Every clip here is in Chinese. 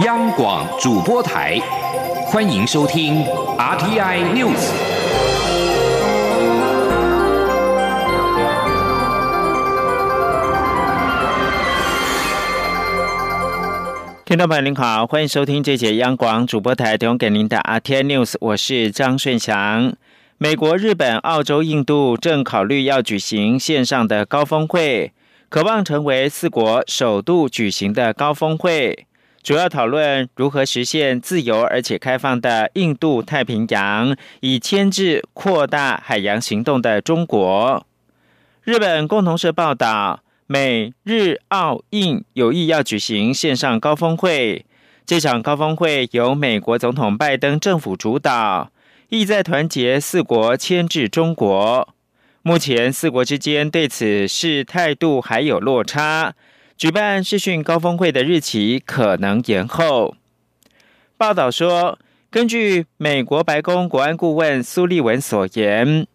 央广主播台，欢迎收听 RTI News。听众朋友您好，欢迎收听这节央广主播台提供给您的 RTI News，我是张顺祥。美国、日本、澳洲、印度正考虑要举行线上的高峰会，渴望成为四国首度举行的高峰会。主要讨论如何实现自由而且开放的印度太平洋，以牵制扩大海洋行动的中国。日本共同社报道，美日澳印有意要举行线上高峰会。这场高峰会由美国总统拜登政府主导，意在团结四国牵制中国。目前四国之间对此事态度还有落差。举办视讯高峰会的日期可能延后。报道说，根据美国白宫国安顾问苏利文所言，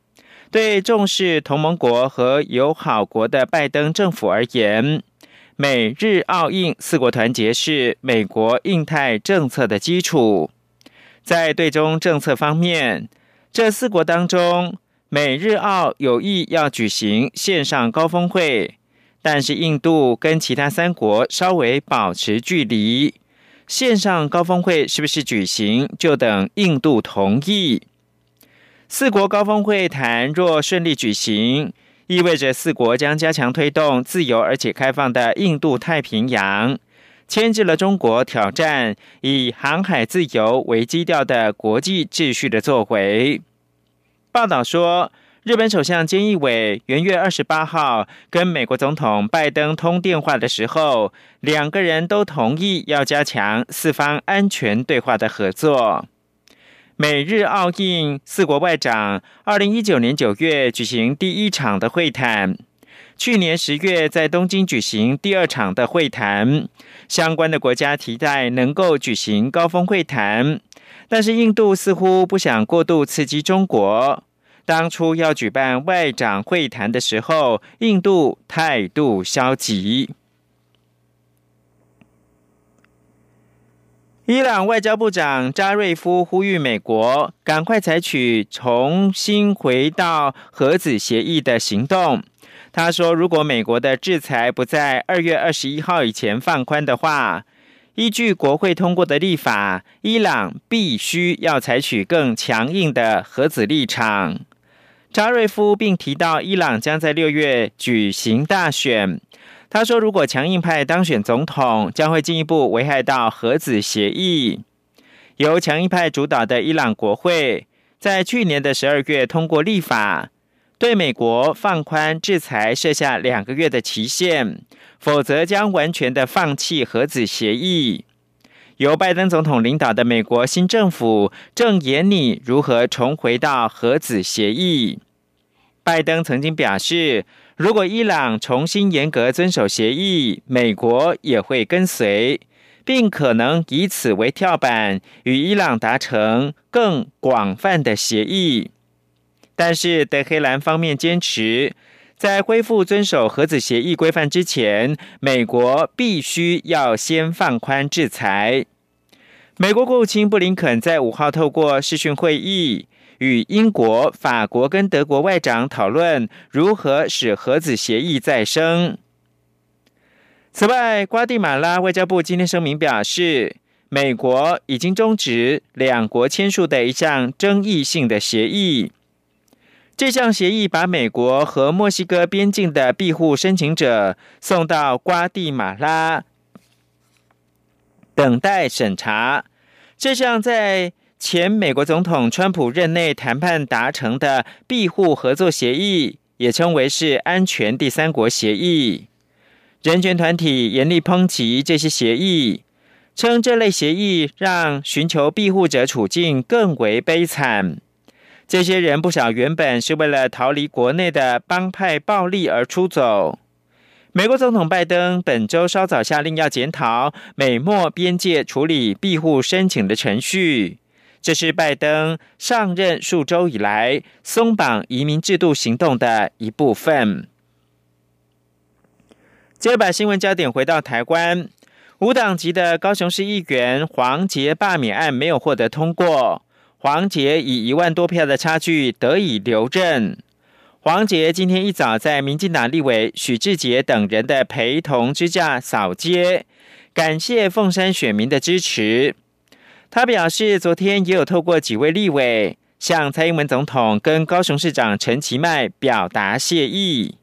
对重视同盟国和友好国的拜登政府而言，美日澳印四国团结是美国印太政策的基础。在对中政策方面，这四国当中，美日澳有意要举行线上高峰会。但是印度跟其他三国稍微保持距离，线上高峰会是不是举行，就等印度同意。四国高峰会谈若顺利举行，意味着四国将加强推动自由而且开放的印度太平洋，牵制了中国挑战以航海自由为基调的国际秩序的作为。报道说。日本首相菅义伟元月二十八号跟美国总统拜登通电话的时候，两个人都同意要加强四方安全对话的合作。美日澳印四国外长二零一九年九月举行第一场的会谈，去年十月在东京举行第二场的会谈。相关的国家期待能够举行高峰会谈，但是印度似乎不想过度刺激中国。当初要举办外长会谈的时候，印度态度消极。伊朗外交部长扎瑞夫呼吁美国赶快采取重新回到核子协议的行动。他说：“如果美国的制裁不在二月二十一号以前放宽的话，依据国会通过的立法，伊朗必须要采取更强硬的核子立场。”扎瑞夫并提到，伊朗将在六月举行大选。他说，如果强硬派当选总统，将会进一步危害到核子协议。由强硬派主导的伊朗国会在去年的十二月通过立法，对美国放宽制裁设下两个月的期限，否则将完全的放弃核子协议。由拜登总统领导的美国新政府正研拟如何重回到核子协议。拜登曾经表示，如果伊朗重新严格遵守协议，美国也会跟随，并可能以此为跳板，与伊朗达成更广泛的协议。但是德黑兰方面坚持，在恢复遵守核子协议规范之前，美国必须要先放宽制裁。美国国务卿布林肯在五号透过视讯会议，与英国、法国跟德国外长讨论如何使核子协议再生。此外，瓜地马拉外交部今天声明表示，美国已经终止两国签署的一项争议性的协议。这项协议把美国和墨西哥边境的庇护申请者送到瓜地马拉。等待审查。这项在前美国总统川普任内谈判达成的庇护合作协议，也称为是安全第三国协议。人权团体严厉抨击这些协议，称这类协议让寻求庇护者处境更为悲惨。这些人不少原本是为了逃离国内的帮派暴力而出走。美国总统拜登本周稍早下令要检讨美墨边界处理庇护申请的程序，这是拜登上任数周以来松绑移民制度行动的一部分。接着把新闻焦点回到台湾，无党籍的高雄市议员黄杰罢免案没有获得通过，黄杰以一万多票的差距得以留任。黄杰今天一早在民进党立委许志杰等人的陪同之下扫街，感谢凤山选民的支持。他表示，昨天也有透过几位立委向蔡英文总统跟高雄市长陈其迈表达谢意。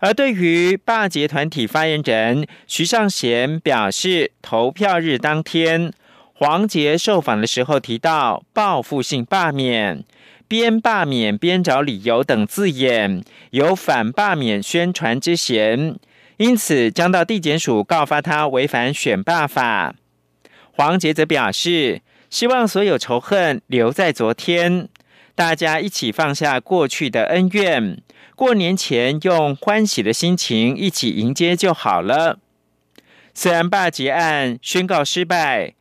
而对于罢捷团体发言人徐尚贤表示，投票日当天，黄杰受访的时候提到报复性罢免、边罢免边找理由等字眼，有反罢免宣传之嫌，因此将到地检署告发他违反选罢法。黄杰则表示，希望所有仇恨留在昨天，大家一起放下过去的恩怨。过年前用欢喜的心情一起迎接就好了。虽然罢结案宣告失败，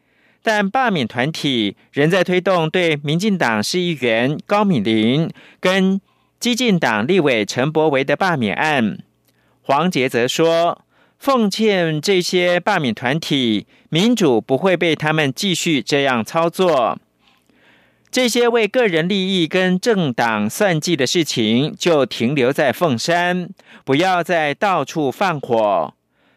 但罢免团体仍在推动对民进党市议员高敏玲跟激进党立委陈柏维的罢免案。黄杰则说：“奉劝这些罢免团体，民主不会被他们继续这样操作。”这些为个人利益跟政党算计的事情，就停留在凤山，不要再到处放火。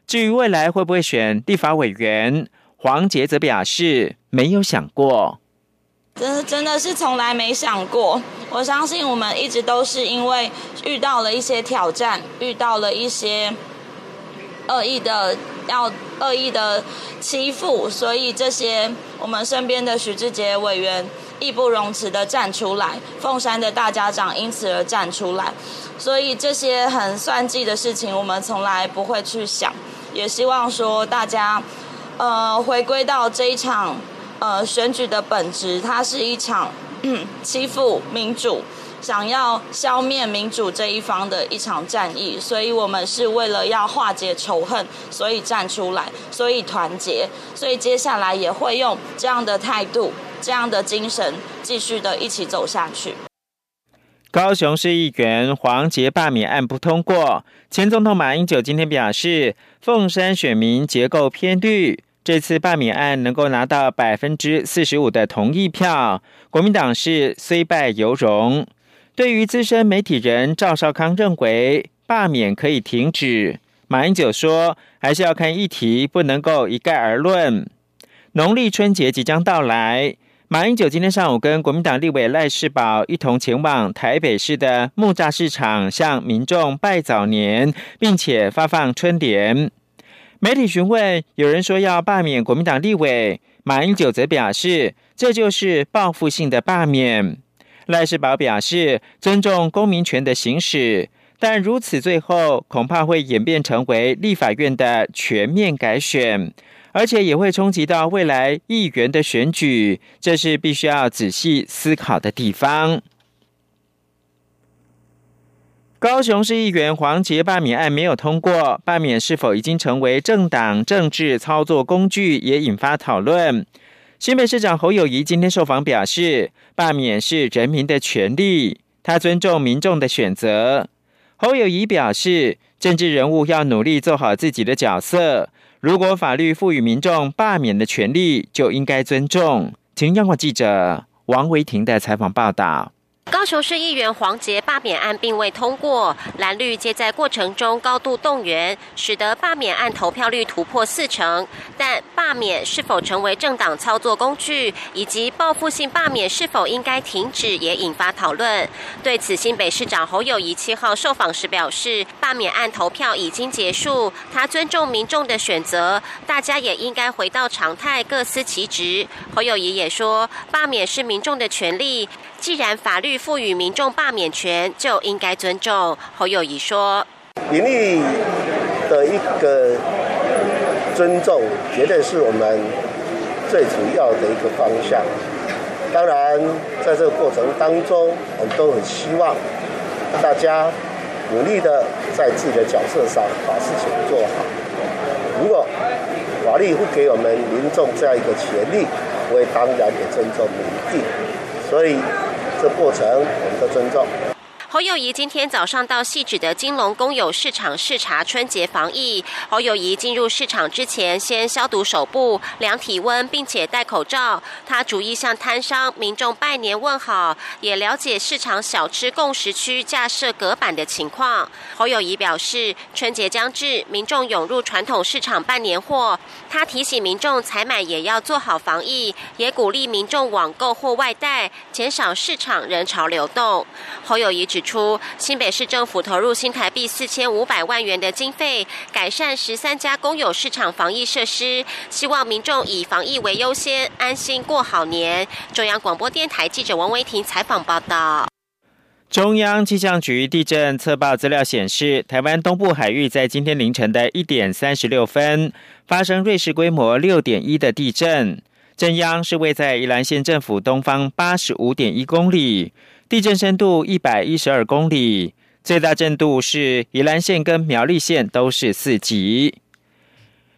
至于未来会不会选立法委员，黄杰则表示没有想过。真真的是从来没想过。我相信我们一直都是因为遇到了一些挑战，遇到了一些恶意的要恶意的欺负，所以这些我们身边的许志杰委员。义不容辞的站出来，凤山的大家长因此而站出来，所以这些很算计的事情，我们从来不会去想，也希望说大家，呃，回归到这一场，呃，选举的本质，它是一场欺负民主。想要消灭民主这一方的一场战役，所以我们是为了要化解仇恨，所以站出来，所以团结，所以接下来也会用这样的态度、这样的精神，继续的一起走下去。高雄市议员黄杰罢免案不通过，前总统马英九今天表示，凤山选民结构偏绿，这次罢免案能够拿到百分之四十五的同意票，国民党是虽败犹荣。对于资深媒体人赵少康认为罢免可以停止，马英九说还是要看议题，不能够一概而论。农历春节即将到来，马英九今天上午跟国民党立委赖世宝一同前往台北市的木栅市场，向民众拜早年，并且发放春联。媒体询问有人说要罢免国民党立委，马英九则表示这就是报复性的罢免。赖世宝表示尊重公民权的行使，但如此最后恐怕会演变成为立法院的全面改选，而且也会冲击到未来议员的选举，这是必须要仔细思考的地方。高雄市议员黄杰罢免案没有通过，罢免是否已经成为政党政治操作工具，也引发讨论。新北市长侯友谊今天受访表示，罢免是人民的权利，他尊重民众的选择。侯友谊表示，政治人物要努力做好自己的角色，如果法律赋予民众罢免的权利，就应该尊重。请央广记者王维婷的采访报道。高雄市议员黄杰罢免案并未通过，蓝绿皆在过程中高度动员，使得罢免案投票率突破四成。但罢免是否成为政党操作工具，以及报复性罢免是否应该停止，也引发讨论。对此，新北市长侯友谊七号受访时表示，罢免案投票已经结束，他尊重民众的选择，大家也应该回到常态，各司其职。侯友谊也说，罢免是民众的权利。既然法律赋予民众罢免权，就应该尊重。侯友谊说：“民意的一个尊重，绝对是我们最主要的一个方向。当然，在这个过程当中，我们都很希望大家努力的在自己的角色上把事情做好。如果法律不给我们民众这样一个权利，我也当然也尊重民意。所以。”的过程，我们都尊重。侯友谊今天早上到细致的金龙公有市场视察春节防疫。侯友谊进入市场之前，先消毒手部、量体温，并且戴口罩。他逐一向摊商、民众拜年问好，也了解市场小吃共食区架设隔板的情况。侯友谊表示，春节将至，民众涌入传统市场办年货。他提醒民众采买也要做好防疫，也鼓励民众网购或外带，减少市场人潮流动。侯友谊指。出新北市政府投入新台币四千五百万元的经费，改善十三家公有市场防疫设施，希望民众以防疫为优先，安心过好年。中央广播电台记者王维婷采访报道。中央气象局地震测报资料显示，台湾东部海域在今天凌晨的一点三十六分发生瑞士规模六点一的地震，震央是位在宜兰县政府东方八十五点一公里。地震深度一百一十二公里，最大震度是宜兰县跟苗栗县都是四级。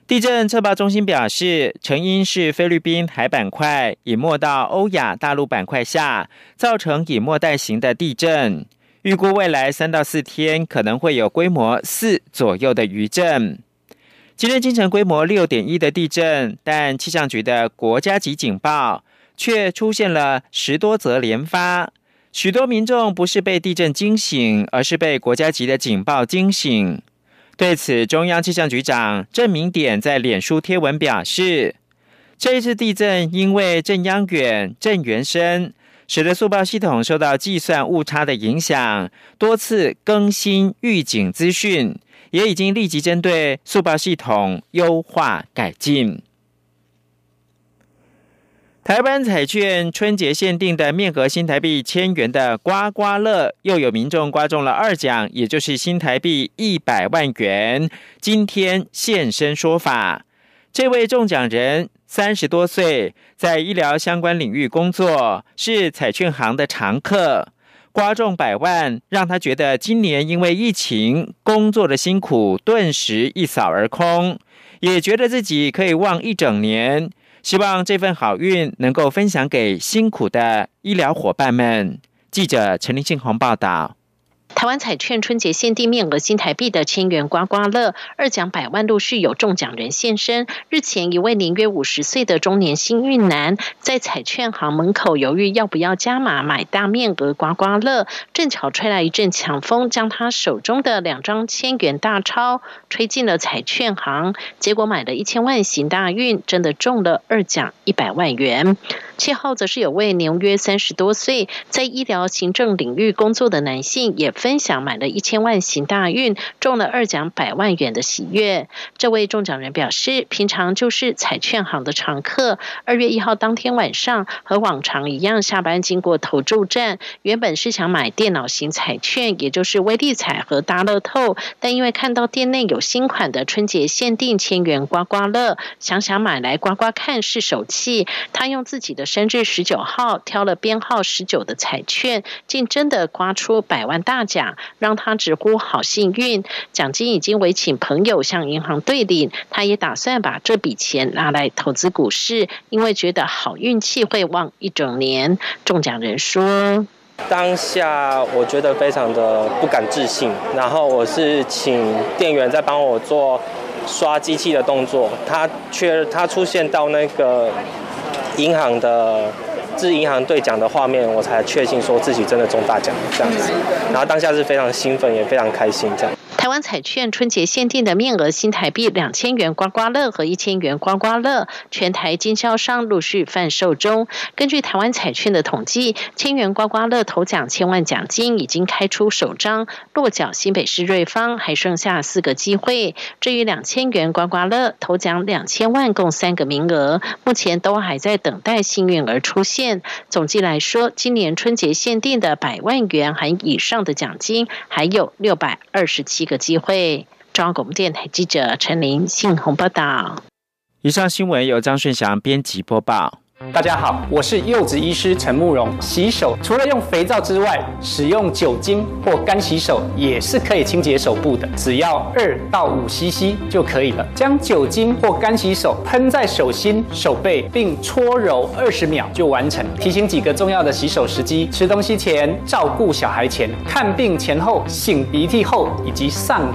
地震测报中心表示，成因是菲律宾海板块隐没到欧亚大陆板块下，造成隐没带形的地震。预估未来三到四天可能会有规模四左右的余震。今天清晨规模六点一的地震，但气象局的国家级警报却出现了十多则连发。许多民众不是被地震惊醒，而是被国家级的警报惊醒。对此，中央气象局长郑明典在脸书贴文表示：“这一次地震因为震央远、震源深，使得速报系统受到计算误差的影响，多次更新预警资讯，也已经立即针对速报系统优化改进。”台湾彩券春节限定的面额新台币千元的刮刮乐，又有民众刮中了二奖，也就是新台币一百万元。今天现身说法，这位中奖人三十多岁，在医疗相关领域工作，是彩券行的常客。刮中百万，让他觉得今年因为疫情工作的辛苦顿时一扫而空，也觉得自己可以旺一整年。希望这份好运能够分享给辛苦的医疗伙伴们。记者陈林庆宏报道。台湾彩券春节限定面额新台币的千元刮刮乐二奖百万陆续有中奖人现身。日前，一位年约五十岁的中年幸运男在彩券行门口犹豫要不要加码买大面额刮刮乐，正巧吹来一阵强风，将他手中的两张千元大钞吹进了彩券行，结果买了一千万行大运，真的中了二奖一百万元。七号则是有位年约三十多岁，在医疗行政领域工作的男性，也分享买了一千万行大运，中了二奖百万元的喜悦。这位中奖人表示，平常就是彩券行的常客。二月一号当天晚上，和往常一样下班经过投注站，原本是想买电脑型彩券，也就是威力彩和大乐透，但因为看到店内有新款的春节限定千元刮刮乐，想想买来刮刮看是手气，他用自己的。生日十九号挑了编号十九的彩券，竟真的刮出百万大奖，让他直呼好幸运。奖金已经委请朋友向银行兑领，他也打算把这笔钱拿来投资股市，因为觉得好运气会旺一整年。中奖人说：“当下我觉得非常的不敢置信，然后我是请店员在帮我做刷机器的动作，他却他出现到那个。”银行的至银行兑奖的画面，我才确信说自己真的中大奖这样子，然后当下是非常兴奋，也非常开心这样。台湾彩券春节限定的面额新台币两千元刮刮乐和一千元刮刮乐，全台经销商陆续贩售中。根据台湾彩券的统计，千元刮刮乐头奖千万奖金已经开出首张，落脚新北市瑞芳，还剩下四个机会。至于两千元刮刮乐头奖两千万，共三个名额，目前都还在等待幸运儿出现。总计来说，今年春节限定的百万元含以上的奖金还有六百二十七个个。机会，中央广播电台记者陈琳信宏报道。以上新闻由张顺祥编辑播报。大家好，我是柚子医师陈慕容。洗手除了用肥皂之外，使用酒精或干洗手也是可以清洁手部的，只要二到五 CC 就可以了。将酒精或干洗手喷在手心、手背，并搓揉二十秒就完成。提醒几个重要的洗手时机：吃东西前、照顾小孩前、看病前后、擤鼻涕后以及上。